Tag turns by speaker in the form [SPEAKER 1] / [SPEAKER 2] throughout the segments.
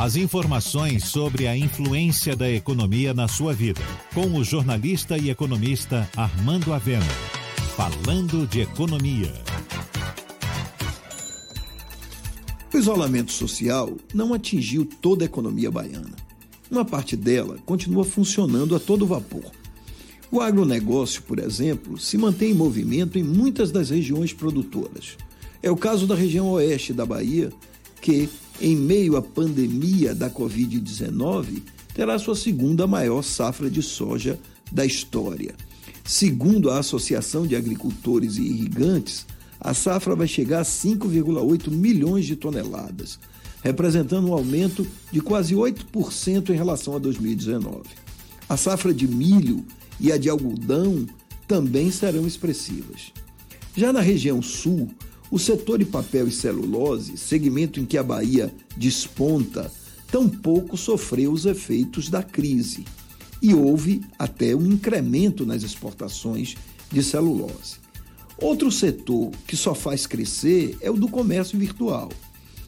[SPEAKER 1] As informações sobre a influência da economia na sua vida, com o jornalista e economista Armando Avena. Falando de economia.
[SPEAKER 2] O isolamento social não atingiu toda a economia baiana. Uma parte dela continua funcionando a todo vapor. O agronegócio, por exemplo, se mantém em movimento em muitas das regiões produtoras. É o caso da região oeste da Bahia, que, em meio à pandemia da Covid-19, terá sua segunda maior safra de soja da história. Segundo a Associação de Agricultores e Irrigantes, a safra vai chegar a 5,8 milhões de toneladas, representando um aumento de quase 8% em relação a 2019. A safra de milho e a de algodão também serão expressivas. Já na região sul, o setor de papel e celulose, segmento em que a Bahia desponta, tampouco sofreu os efeitos da crise e houve até um incremento nas exportações de celulose. Outro setor que só faz crescer é o do comércio virtual.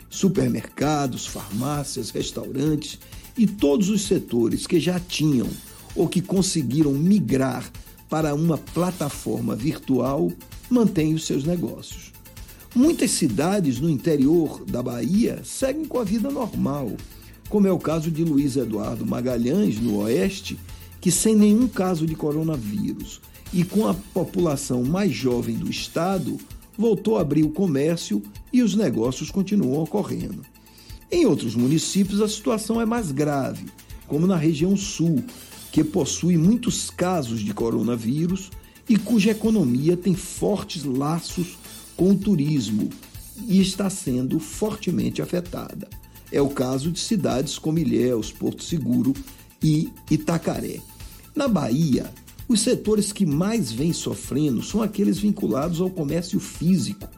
[SPEAKER 2] Supermercados, farmácias, restaurantes e todos os setores que já tinham ou que conseguiram migrar para uma plataforma virtual mantêm os seus negócios. Muitas cidades no interior da Bahia seguem com a vida normal, como é o caso de Luiz Eduardo Magalhães, no Oeste, que sem nenhum caso de coronavírus e com a população mais jovem do estado, voltou a abrir o comércio e os negócios continuam ocorrendo. Em outros municípios, a situação é mais grave, como na região sul, que possui muitos casos de coronavírus e cuja economia tem fortes laços com o turismo e está sendo fortemente afetada. É o caso de cidades como Ilhéus, Porto Seguro e Itacaré. Na Bahia, os setores que mais vêm sofrendo são aqueles vinculados ao comércio físico,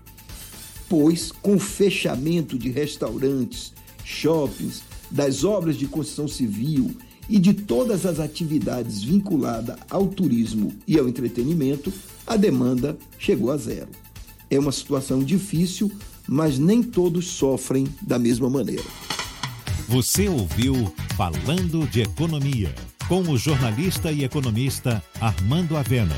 [SPEAKER 2] pois com o fechamento de restaurantes, shoppings, das obras de construção civil e de todas as atividades vinculadas ao turismo e ao entretenimento, a demanda chegou a zero. É uma situação difícil, mas nem todos sofrem da mesma maneira.
[SPEAKER 1] Você ouviu Falando de Economia, com o jornalista e economista Armando Avena.